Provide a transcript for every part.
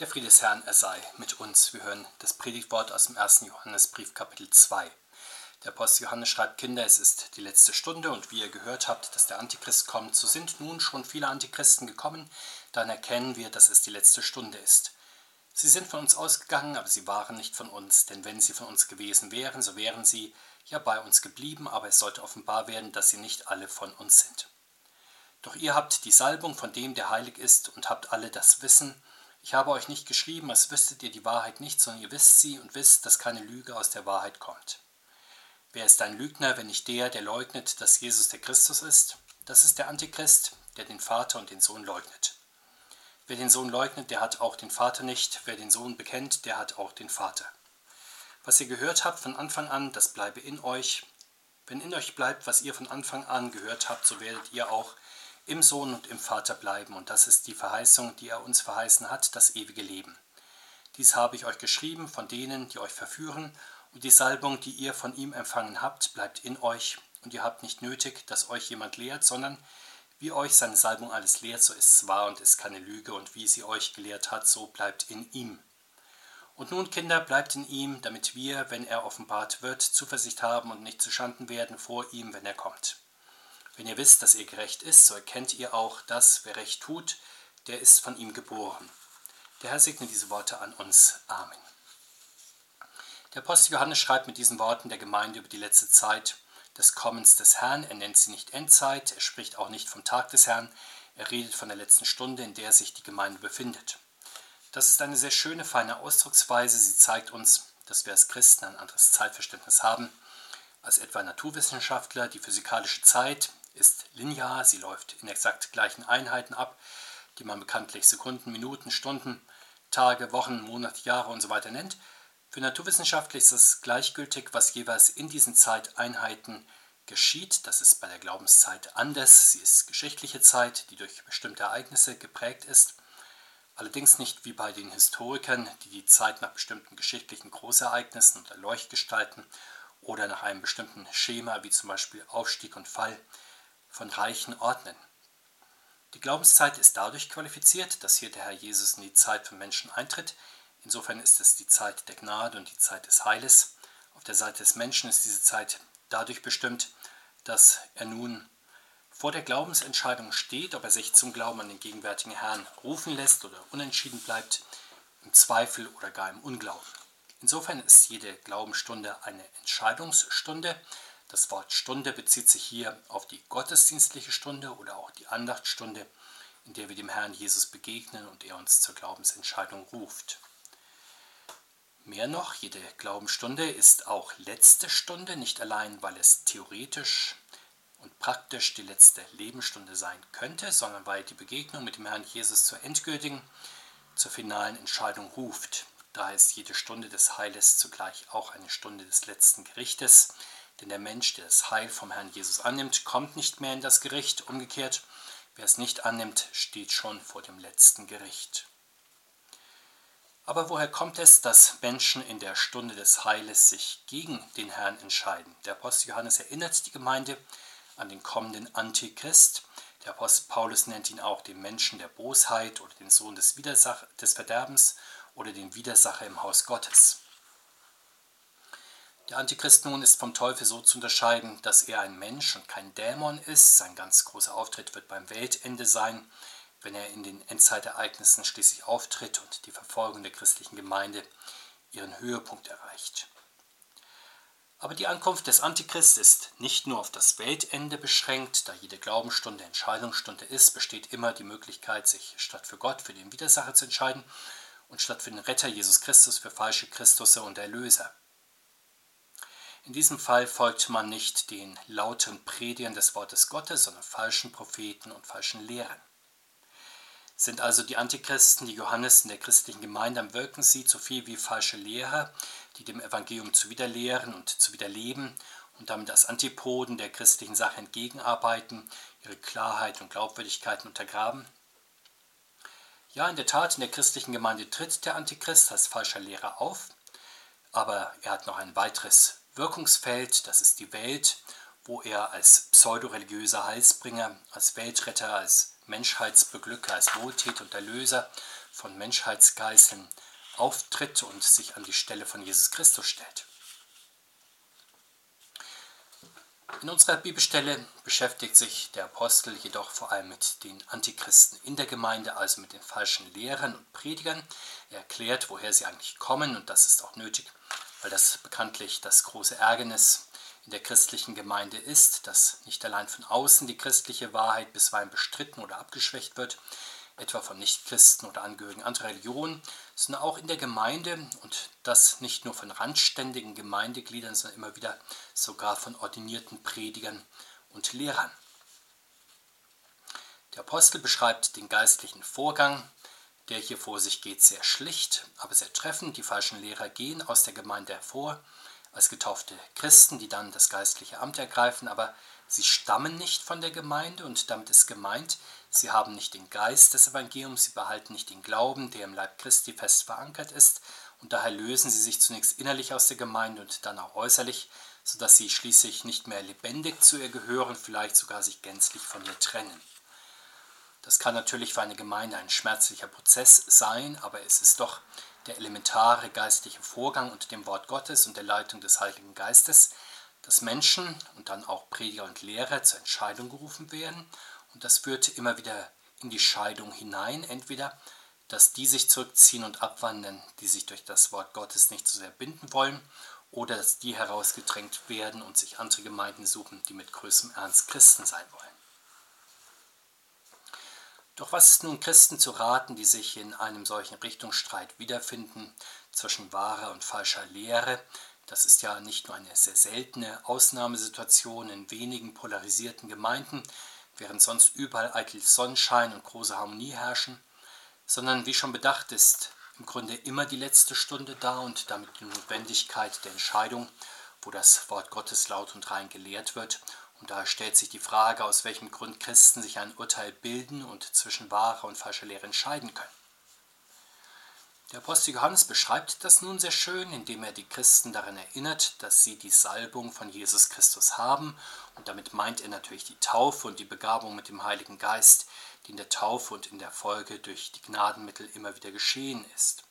Der Friede des Herrn, er sei mit uns. Wir hören das Predigtwort aus dem 1. Johannesbrief, Kapitel 2. Der Apostel Johannes schreibt, Kinder, es ist die letzte Stunde und wie ihr gehört habt, dass der Antichrist kommt, so sind nun schon viele Antichristen gekommen, dann erkennen wir, dass es die letzte Stunde ist. Sie sind von uns ausgegangen, aber sie waren nicht von uns, denn wenn sie von uns gewesen wären, so wären sie ja bei uns geblieben, aber es sollte offenbar werden, dass sie nicht alle von uns sind. Doch ihr habt die Salbung von dem, der heilig ist, und habt alle das Wissen, ich habe euch nicht geschrieben, als wüsstet ihr die Wahrheit nicht, sondern ihr wisst sie und wisst, dass keine Lüge aus der Wahrheit kommt. Wer ist ein Lügner, wenn nicht der, der leugnet, dass Jesus der Christus ist? Das ist der Antichrist, der den Vater und den Sohn leugnet. Wer den Sohn leugnet, der hat auch den Vater nicht. Wer den Sohn bekennt, der hat auch den Vater. Was ihr gehört habt von Anfang an, das bleibe in euch. Wenn in euch bleibt, was ihr von Anfang an gehört habt, so werdet ihr auch im Sohn und im Vater bleiben. Und das ist die Verheißung, die er uns verheißen hat, das ewige Leben. Dies habe ich euch geschrieben von denen, die euch verführen, und die Salbung, die ihr von ihm empfangen habt, bleibt in euch, und ihr habt nicht nötig, dass euch jemand lehrt, sondern wie euch seine Salbung alles lehrt, so ist es wahr und ist keine Lüge, und wie sie euch gelehrt hat, so bleibt in ihm. Und nun, Kinder, bleibt in ihm, damit wir, wenn er offenbart wird, Zuversicht haben und nicht zuschanden werden vor ihm, wenn er kommt. Wenn ihr wisst, dass ihr gerecht ist, so erkennt ihr auch, dass wer recht tut, der ist von ihm geboren. Der Herr segne diese Worte an uns. Amen. Der Apostel Johannes schreibt mit diesen Worten der Gemeinde über die letzte Zeit des Kommens des Herrn. Er nennt sie nicht Endzeit, er spricht auch nicht vom Tag des Herrn, er redet von der letzten Stunde, in der sich die Gemeinde befindet. Das ist eine sehr schöne, feine Ausdrucksweise. Sie zeigt uns, dass wir als Christen ein anderes Zeitverständnis haben als etwa Naturwissenschaftler. Die physikalische Zeit ist linear, sie läuft in exakt gleichen Einheiten ab, die man bekanntlich Sekunden, Minuten, Stunden, Tage, Wochen, Monate, Jahre und so weiter nennt. Für Naturwissenschaftler ist es gleichgültig, was jeweils in diesen Zeiteinheiten geschieht. Das ist bei der Glaubenszeit anders. Sie ist geschichtliche Zeit, die durch bestimmte Ereignisse geprägt ist. Allerdings nicht wie bei den Historikern, die die Zeit nach bestimmten geschichtlichen Großereignissen oder Leuchtgestalten oder nach einem bestimmten Schema wie zum Beispiel Aufstieg und Fall von Reichen ordnen. Die Glaubenszeit ist dadurch qualifiziert, dass hier der Herr Jesus in die Zeit von Menschen eintritt. Insofern ist es die Zeit der Gnade und die Zeit des Heiles. Auf der Seite des Menschen ist diese Zeit dadurch bestimmt, dass er nun vor der Glaubensentscheidung steht, ob er sich zum Glauben an den gegenwärtigen Herrn rufen lässt oder unentschieden bleibt, im Zweifel oder gar im Unglauben. Insofern ist jede Glaubensstunde eine Entscheidungsstunde, das Wort Stunde bezieht sich hier auf die gottesdienstliche Stunde oder auch die Andachtstunde, in der wir dem Herrn Jesus begegnen und er uns zur Glaubensentscheidung ruft. Mehr noch, jede Glaubensstunde ist auch letzte Stunde, nicht allein, weil es theoretisch und praktisch die letzte Lebensstunde sein könnte, sondern weil die Begegnung mit dem Herrn Jesus zur endgültigen, zur finalen Entscheidung ruft. Daher ist jede Stunde des Heiles zugleich auch eine Stunde des letzten Gerichtes, denn der Mensch, der das Heil vom Herrn Jesus annimmt, kommt nicht mehr in das Gericht. Umgekehrt, wer es nicht annimmt, steht schon vor dem letzten Gericht. Aber woher kommt es, dass Menschen in der Stunde des Heiles sich gegen den Herrn entscheiden? Der Apostel Johannes erinnert die Gemeinde an den kommenden Antichrist. Der Apostel Paulus nennt ihn auch den Menschen der Bosheit oder den Sohn des, Widersach des Verderbens oder den Widersacher im Haus Gottes. Der Antichrist nun ist vom Teufel so zu unterscheiden, dass er ein Mensch und kein Dämon ist. Sein ganz großer Auftritt wird beim Weltende sein, wenn er in den Endzeitereignissen schließlich auftritt und die Verfolgung der christlichen Gemeinde ihren Höhepunkt erreicht. Aber die Ankunft des Antichrist ist nicht nur auf das Weltende beschränkt, da jede Glaubensstunde Entscheidungsstunde ist, besteht immer die Möglichkeit, sich statt für Gott für den Widersacher zu entscheiden und statt für den Retter Jesus Christus für falsche Christusse und Erlöser. In diesem Fall folgt man nicht den lauten Predigern des Wortes Gottes, sondern falschen Propheten und falschen Lehrern. Sind also die Antichristen, die Johannes in der christlichen Gemeinde am Wirken sieht, so viel wie falsche Lehrer, die dem Evangelium zuwiderlehren und zuwiderleben und damit als Antipoden der christlichen Sache entgegenarbeiten, ihre Klarheit und Glaubwürdigkeit untergraben? Ja, in der Tat, in der christlichen Gemeinde tritt der Antichrist als falscher Lehrer auf, aber er hat noch ein weiteres Wirkungsfeld, das ist die Welt, wo er als pseudoreligiöser Heilsbringer, als Weltretter, als Menschheitsbeglücker, als Wohltäter und Erlöser von Menschheitsgeißeln auftritt und sich an die Stelle von Jesus Christus stellt. In unserer Bibelstelle beschäftigt sich der Apostel jedoch vor allem mit den Antichristen in der Gemeinde, also mit den falschen Lehrern und Predigern. Er erklärt, woher sie eigentlich kommen und das ist auch nötig, weil das bekanntlich das große Ärgernis in der christlichen Gemeinde ist, dass nicht allein von außen die christliche Wahrheit bisweilen bestritten oder abgeschwächt wird, etwa von Nichtchristen oder Angehörigen anderer Religionen, sondern auch in der Gemeinde und das nicht nur von randständigen Gemeindegliedern, sondern immer wieder sogar von ordinierten Predigern und Lehrern. Der Apostel beschreibt den geistlichen Vorgang, der hier vor sich geht, sehr schlicht, aber sehr treffend. Die falschen Lehrer gehen aus der Gemeinde hervor als getaufte Christen, die dann das geistliche Amt ergreifen, aber sie stammen nicht von der Gemeinde und damit ist gemeint, sie haben nicht den Geist des Evangeliums, sie behalten nicht den Glauben, der im Leib Christi fest verankert ist und daher lösen sie sich zunächst innerlich aus der Gemeinde und dann auch äußerlich, sodass sie schließlich nicht mehr lebendig zu ihr gehören, vielleicht sogar sich gänzlich von ihr trennen. Das kann natürlich für eine Gemeinde ein schmerzlicher Prozess sein, aber es ist doch der elementare geistliche Vorgang unter dem Wort Gottes und der Leitung des Heiligen Geistes, dass Menschen und dann auch Prediger und Lehrer zur Entscheidung gerufen werden. Und das führt immer wieder in die Scheidung hinein, entweder dass die sich zurückziehen und abwandern, die sich durch das Wort Gottes nicht so sehr binden wollen, oder dass die herausgedrängt werden und sich andere Gemeinden suchen, die mit größtem Ernst Christen sein wollen. Doch was ist nun Christen zu raten, die sich in einem solchen Richtungsstreit wiederfinden zwischen wahrer und falscher Lehre? Das ist ja nicht nur eine sehr seltene Ausnahmesituation in wenigen polarisierten Gemeinden, während sonst überall eitel Sonnenschein und große Harmonie herrschen, sondern wie schon bedacht ist, im Grunde immer die letzte Stunde da und damit die Notwendigkeit der Entscheidung, wo das Wort Gottes laut und rein gelehrt wird und da stellt sich die Frage, aus welchem Grund Christen sich ein Urteil bilden und zwischen wahrer und falscher Lehre entscheiden können. Der Apostel Johannes beschreibt das nun sehr schön, indem er die Christen daran erinnert, dass sie die Salbung von Jesus Christus haben. Und damit meint er natürlich die Taufe und die Begabung mit dem Heiligen Geist, die in der Taufe und in der Folge durch die Gnadenmittel immer wieder geschehen ist.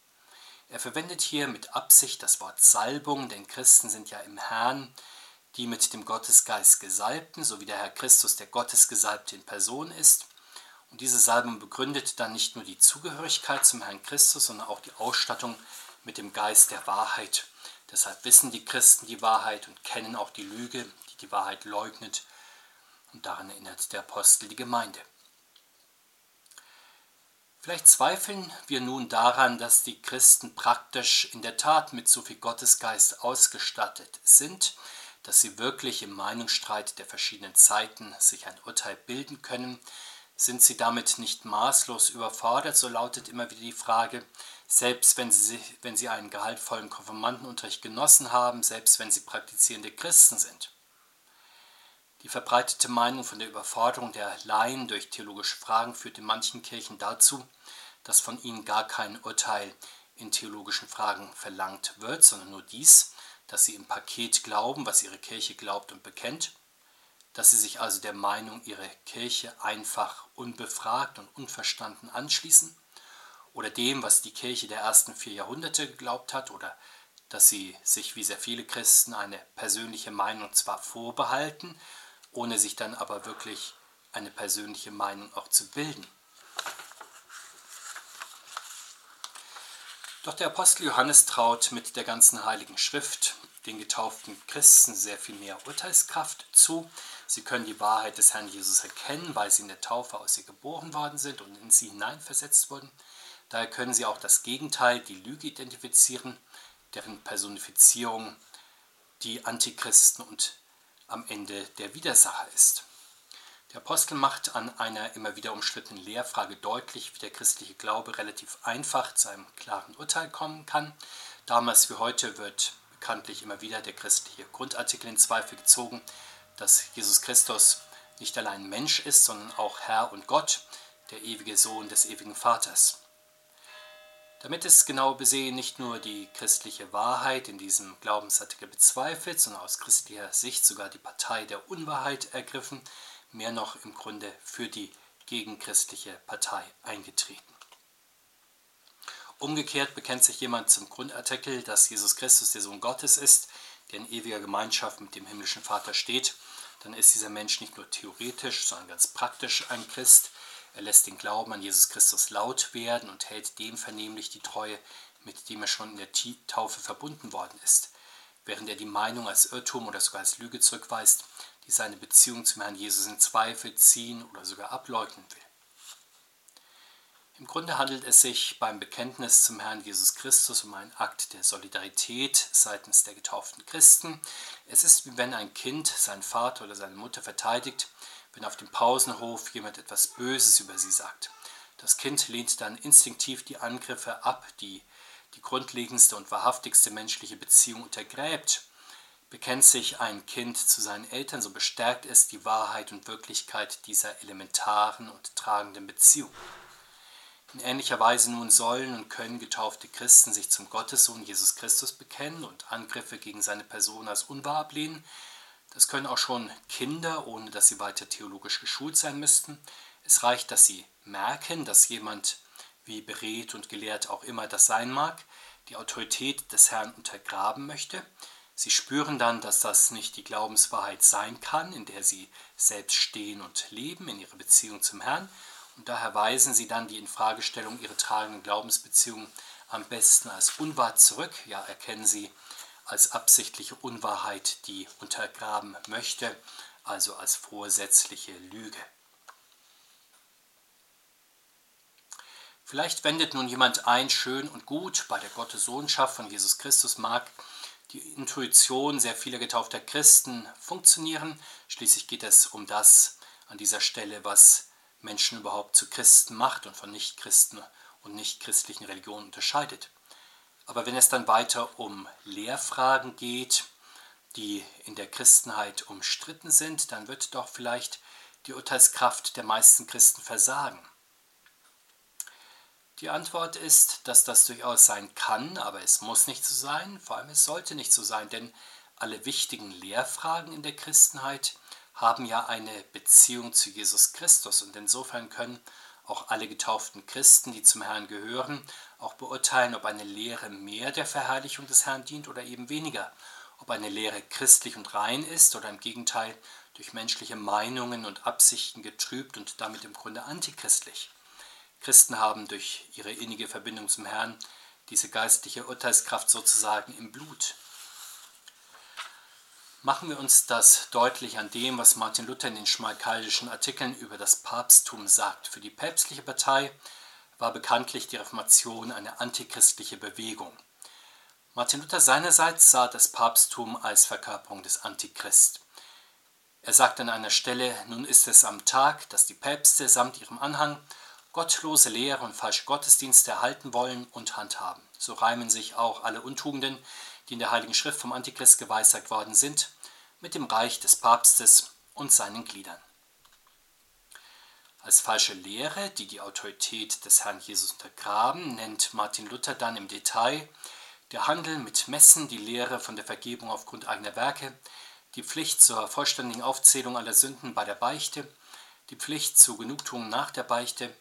Er verwendet hier mit Absicht das Wort Salbung, denn Christen sind ja im Herrn die mit dem Gottesgeist gesalbten, so wie der Herr Christus der Gottesgesalbte in Person ist. Und diese Salbung begründet dann nicht nur die Zugehörigkeit zum Herrn Christus, sondern auch die Ausstattung mit dem Geist der Wahrheit. Deshalb wissen die Christen die Wahrheit und kennen auch die Lüge, die die Wahrheit leugnet. Und daran erinnert der Apostel die Gemeinde. Vielleicht zweifeln wir nun daran, dass die Christen praktisch in der Tat mit so viel Gottesgeist ausgestattet sind, dass sie wirklich im Meinungsstreit der verschiedenen Zeiten sich ein Urteil bilden können. Sind sie damit nicht maßlos überfordert, so lautet immer wieder die Frage, selbst wenn sie, wenn sie einen gehaltvollen Konfirmandenunterricht genossen haben, selbst wenn sie praktizierende Christen sind. Die verbreitete Meinung von der Überforderung der Laien durch theologische Fragen führt in manchen Kirchen dazu, dass von ihnen gar kein Urteil in theologischen Fragen verlangt wird, sondern nur dies, dass sie im Paket glauben, was ihre Kirche glaubt und bekennt, dass sie sich also der Meinung ihrer Kirche einfach unbefragt und unverstanden anschließen oder dem, was die Kirche der ersten vier Jahrhunderte geglaubt hat oder dass sie sich wie sehr viele Christen eine persönliche Meinung zwar vorbehalten, ohne sich dann aber wirklich eine persönliche Meinung auch zu bilden. Doch der Apostel Johannes traut mit der ganzen heiligen Schrift den getauften Christen sehr viel mehr Urteilskraft zu. Sie können die Wahrheit des Herrn Jesus erkennen, weil sie in der Taufe aus ihr geboren worden sind und in sie hineinversetzt wurden. Daher können sie auch das Gegenteil, die Lüge identifizieren, deren Personifizierung die Antichristen und am Ende der Widersacher ist. Der Apostel macht an einer immer wieder umstrittenen Lehrfrage deutlich, wie der christliche Glaube relativ einfach zu einem klaren Urteil kommen kann. Damals wie heute wird bekanntlich immer wieder der christliche Grundartikel in Zweifel gezogen, dass Jesus Christus nicht allein Mensch ist, sondern auch Herr und Gott, der ewige Sohn des ewigen Vaters. Damit ist genau besehen nicht nur die christliche Wahrheit in diesem Glaubensartikel bezweifelt, sondern aus christlicher Sicht sogar die Partei der Unwahrheit ergriffen, mehr noch im Grunde für die gegenchristliche Partei eingetreten. Umgekehrt bekennt sich jemand zum Grundartikel, dass Jesus Christus der Sohn Gottes ist, der in ewiger Gemeinschaft mit dem himmlischen Vater steht, dann ist dieser Mensch nicht nur theoretisch, sondern ganz praktisch ein Christ. Er lässt den Glauben an Jesus Christus laut werden und hält dem vernehmlich die Treue, mit dem er schon in der Taufe verbunden worden ist, während er die Meinung als Irrtum oder sogar als Lüge zurückweist, die seine Beziehung zum Herrn Jesus in Zweifel ziehen oder sogar ableugnen will. Im Grunde handelt es sich beim Bekenntnis zum Herrn Jesus Christus um einen Akt der Solidarität seitens der getauften Christen. Es ist wie wenn ein Kind seinen Vater oder seine Mutter verteidigt, wenn auf dem Pausenhof jemand etwas Böses über sie sagt. Das Kind lehnt dann instinktiv die Angriffe ab, die die grundlegendste und wahrhaftigste menschliche Beziehung untergräbt. Bekennt sich ein Kind zu seinen Eltern, so bestärkt es die Wahrheit und Wirklichkeit dieser elementaren und tragenden Beziehung. In ähnlicher Weise nun sollen und können getaufte Christen sich zum Gottessohn Jesus Christus bekennen und Angriffe gegen seine Person als unwahr ablehnen. Das können auch schon Kinder, ohne dass sie weiter theologisch geschult sein müssten. Es reicht, dass sie merken, dass jemand, wie beredt und gelehrt auch immer das sein mag, die Autorität des Herrn untergraben möchte. Sie spüren dann, dass das nicht die Glaubenswahrheit sein kann, in der sie selbst stehen und leben in ihrer Beziehung zum Herrn, und daher weisen sie dann die Infragestellung ihrer tragenden Glaubensbeziehungen am besten als unwahr zurück, ja erkennen sie als absichtliche Unwahrheit, die untergraben möchte, also als vorsätzliche Lüge. Vielleicht wendet nun jemand ein, schön und gut, bei der Gottessohnschaft von Jesus Christus mag die Intuition sehr vieler getaufter Christen funktionieren. Schließlich geht es um das an dieser Stelle, was Menschen überhaupt zu Christen macht und von Nichtchristen und nichtchristlichen Religionen unterscheidet. Aber wenn es dann weiter um Lehrfragen geht, die in der Christenheit umstritten sind, dann wird doch vielleicht die Urteilskraft der meisten Christen versagen. Die Antwort ist, dass das durchaus sein kann, aber es muss nicht so sein, vor allem es sollte nicht so sein, denn alle wichtigen Lehrfragen in der Christenheit haben ja eine Beziehung zu Jesus Christus. Und insofern können auch alle getauften Christen, die zum Herrn gehören, auch beurteilen, ob eine Lehre mehr der Verherrlichung des Herrn dient oder eben weniger, ob eine Lehre christlich und rein ist oder im Gegenteil durch menschliche Meinungen und Absichten getrübt und damit im Grunde antichristlich. Christen haben durch ihre innige Verbindung zum Herrn diese geistliche Urteilskraft sozusagen im Blut. Machen wir uns das deutlich an dem, was Martin Luther in den schmalkaldischen Artikeln über das Papsttum sagt. Für die päpstliche Partei war bekanntlich die Reformation eine antichristliche Bewegung. Martin Luther seinerseits sah das Papsttum als Verkörperung des Antichrist. Er sagt an einer Stelle, nun ist es am Tag, dass die Päpste samt ihrem Anhang gottlose Lehre und falsche Gottesdienste erhalten wollen und handhaben. So reimen sich auch alle Untugenden, die in der Heiligen Schrift vom Antichrist geweissagt worden sind, mit dem Reich des Papstes und seinen Gliedern. Als falsche Lehre, die die Autorität des Herrn Jesus untergraben, nennt Martin Luther dann im Detail der Handel mit Messen, die Lehre von der Vergebung aufgrund eigener Werke, die Pflicht zur vollständigen Aufzählung aller Sünden bei der Beichte, die Pflicht zu Genugtuung nach der Beichte,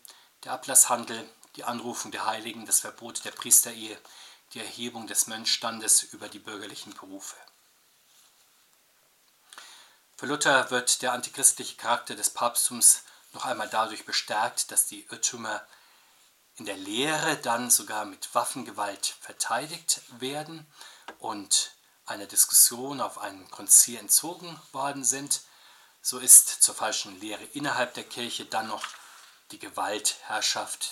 der Ablasshandel, die Anrufung der Heiligen, das Verbot der Priesterehe, die Erhebung des Mönchstandes über die bürgerlichen Berufe. Für Luther wird der antichristliche Charakter des Papsttums noch einmal dadurch bestärkt, dass die Irrtümer in der Lehre dann sogar mit Waffengewalt verteidigt werden und einer Diskussion auf einem Konzil entzogen worden sind. So ist zur falschen Lehre innerhalb der Kirche dann noch die Gewaltherrschaft,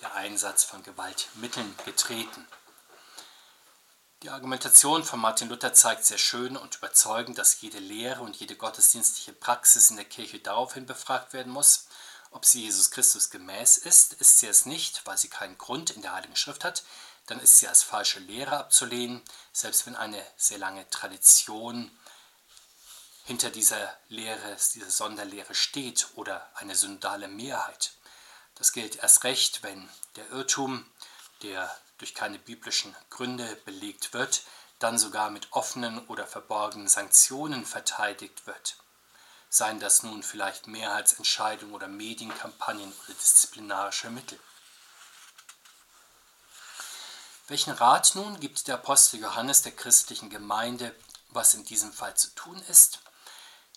der Einsatz von Gewaltmitteln getreten. Die Argumentation von Martin Luther zeigt sehr schön und überzeugend, dass jede Lehre und jede gottesdienstliche Praxis in der Kirche daraufhin befragt werden muss, ob sie Jesus Christus gemäß ist. Ist sie es nicht, weil sie keinen Grund in der Heiligen Schrift hat, dann ist sie als falsche Lehre abzulehnen, selbst wenn eine sehr lange Tradition hinter dieser Lehre, dieser Sonderlehre steht oder eine syndale Mehrheit. Das gilt erst recht, wenn der Irrtum, der durch keine biblischen Gründe belegt wird, dann sogar mit offenen oder verborgenen Sanktionen verteidigt wird. Seien das nun vielleicht Mehrheitsentscheidungen oder Medienkampagnen oder disziplinarische Mittel. Welchen Rat nun gibt der Apostel Johannes der christlichen Gemeinde, was in diesem Fall zu tun ist?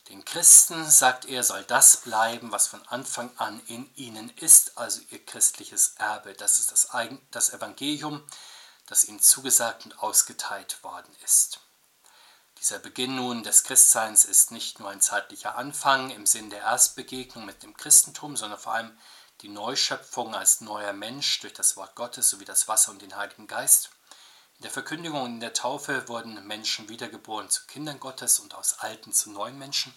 Den Christen, sagt er, soll das bleiben, was von Anfang an in ihnen ist, also ihr christliches Erbe. Das ist das, das Evangelium, das ihnen zugesagt und ausgeteilt worden ist. Dieser Beginn nun des Christseins ist nicht nur ein zeitlicher Anfang im Sinn der Erstbegegnung mit dem Christentum, sondern vor allem die Neuschöpfung als neuer Mensch durch das Wort Gottes sowie das Wasser und den Heiligen Geist. In der Verkündigung und in der Taufe wurden Menschen wiedergeboren zu Kindern Gottes und aus alten zu neuen Menschen.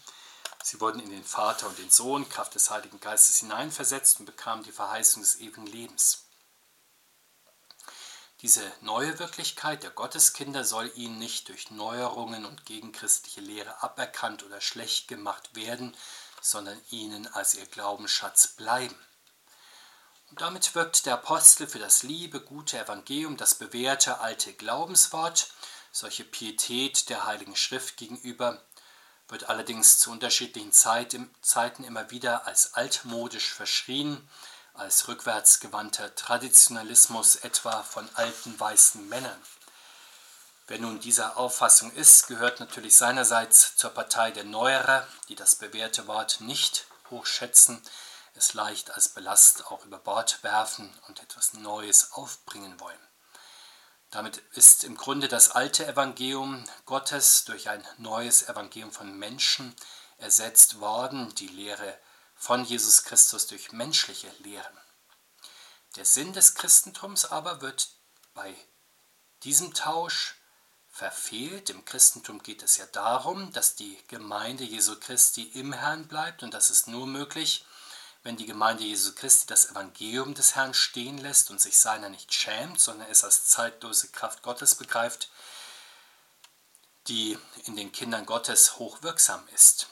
Sie wurden in den Vater und den Sohn Kraft des Heiligen Geistes hineinversetzt und bekamen die Verheißung des ewigen Lebens. Diese neue Wirklichkeit der Gotteskinder soll ihnen nicht durch Neuerungen und gegenchristliche Lehre aberkannt oder schlecht gemacht werden, sondern ihnen als ihr Glaubensschatz bleiben. Damit wirkt der Apostel für das liebe, gute Evangelium, das bewährte alte Glaubenswort, solche Pietät der Heiligen Schrift gegenüber, wird allerdings zu unterschiedlichen Zeiten immer wieder als altmodisch verschrien, als rückwärtsgewandter Traditionalismus etwa von alten weißen Männern. Wer nun dieser Auffassung ist, gehört natürlich seinerseits zur Partei der Neuerer, die das bewährte Wort nicht hochschätzen, es leicht als Belast auch über Bord werfen und etwas Neues aufbringen wollen. Damit ist im Grunde das alte Evangelium Gottes durch ein neues Evangelium von Menschen ersetzt worden, die Lehre von Jesus Christus durch menschliche Lehren. Der Sinn des Christentums aber wird bei diesem Tausch verfehlt. Im Christentum geht es ja darum, dass die Gemeinde Jesu Christi im Herrn bleibt und das ist nur möglich, wenn die Gemeinde Jesu Christi das Evangelium des Herrn stehen lässt und sich seiner nicht schämt, sondern es als zeitlose Kraft Gottes begreift, die in den Kindern Gottes hochwirksam ist.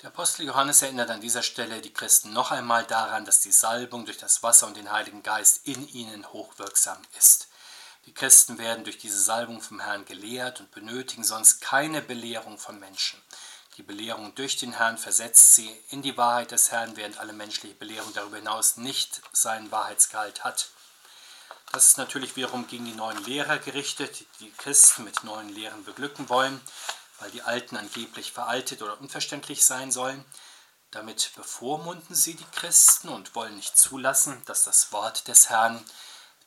Der Apostel Johannes erinnert an dieser Stelle die Christen noch einmal daran, dass die Salbung durch das Wasser und den Heiligen Geist in ihnen hochwirksam ist. Die Christen werden durch diese Salbung vom Herrn gelehrt und benötigen sonst keine Belehrung von Menschen. Die Belehrung durch den Herrn versetzt sie in die Wahrheit des Herrn, während alle menschliche Belehrung darüber hinaus nicht seinen Wahrheitsgehalt hat. Das ist natürlich wiederum gegen die neuen Lehrer gerichtet, die die Christen mit neuen Lehren beglücken wollen, weil die alten angeblich veraltet oder unverständlich sein sollen. Damit bevormunden sie die Christen und wollen nicht zulassen, dass das Wort des Herrn,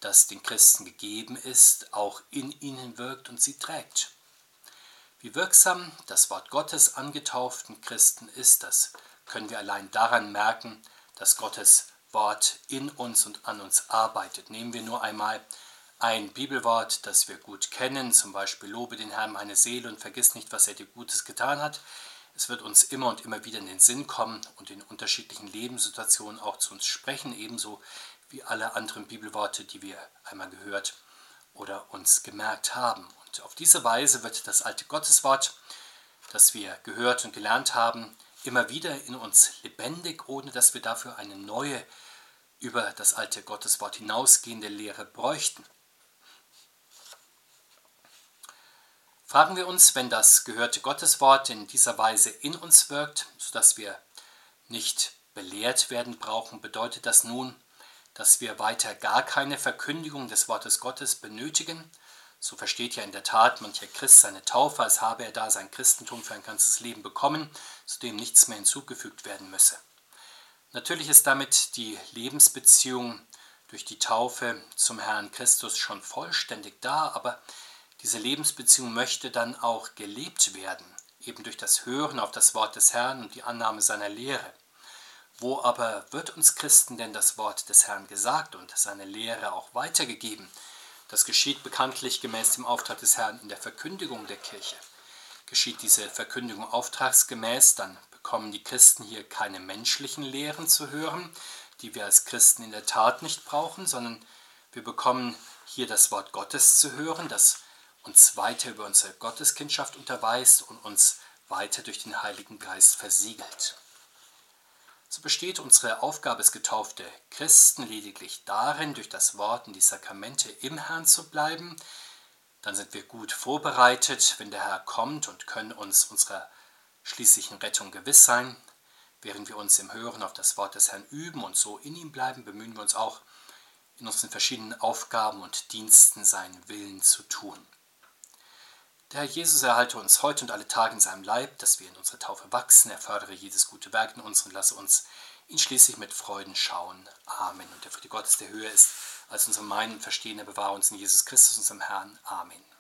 das den Christen gegeben ist, auch in ihnen wirkt und sie trägt. Wie wirksam das Wort Gottes angetauften Christen ist, das können wir allein daran merken, dass Gottes Wort in uns und an uns arbeitet. Nehmen wir nur einmal ein Bibelwort, das wir gut kennen, zum Beispiel Lobe den Herrn meine Seele und vergiss nicht, was er dir Gutes getan hat. Es wird uns immer und immer wieder in den Sinn kommen und in unterschiedlichen Lebenssituationen auch zu uns sprechen, ebenso wie alle anderen Bibelworte, die wir einmal gehört oder uns gemerkt haben. Und auf diese Weise wird das alte Gotteswort, das wir gehört und gelernt haben, immer wieder in uns lebendig, ohne dass wir dafür eine neue, über das alte Gotteswort hinausgehende Lehre bräuchten. Fragen wir uns, wenn das gehörte Gotteswort in dieser Weise in uns wirkt, sodass wir nicht belehrt werden brauchen, bedeutet das nun, dass wir weiter gar keine Verkündigung des Wortes Gottes benötigen, so versteht ja in der Tat mancher Christ seine Taufe, als habe er da sein Christentum für ein ganzes Leben bekommen, zu dem nichts mehr hinzugefügt werden müsse. Natürlich ist damit die Lebensbeziehung durch die Taufe zum Herrn Christus schon vollständig da, aber diese Lebensbeziehung möchte dann auch gelebt werden, eben durch das Hören auf das Wort des Herrn und die Annahme seiner Lehre. Wo aber wird uns Christen denn das Wort des Herrn gesagt und seine Lehre auch weitergegeben? Das geschieht bekanntlich gemäß dem Auftrag des Herrn in der Verkündigung der Kirche. Geschieht diese Verkündigung auftragsgemäß, dann bekommen die Christen hier keine menschlichen Lehren zu hören, die wir als Christen in der Tat nicht brauchen, sondern wir bekommen hier das Wort Gottes zu hören, das uns weiter über unsere Gotteskindschaft unterweist und uns weiter durch den Heiligen Geist versiegelt so besteht unsere Aufgabe als getaufte Christen lediglich darin, durch das Wort und die Sakramente im Herrn zu bleiben. Dann sind wir gut vorbereitet, wenn der Herr kommt und können uns unserer schließlichen Rettung gewiss sein. Während wir uns im Hören auf das Wort des Herrn üben und so in ihm bleiben, bemühen wir uns auch, in unseren verschiedenen Aufgaben und Diensten seinen Willen zu tun. Der Herr Jesus erhalte uns heute und alle Tage in seinem Leib, dass wir in unsere Taufe wachsen. Er fördere jedes gute Werk in uns und lasse uns ihn schließlich mit Freuden schauen. Amen. Und der Friede Gottes, der höher ist als unsere Meinen und Verstehen, er bewahre uns in Jesus Christus, unserem Herrn. Amen.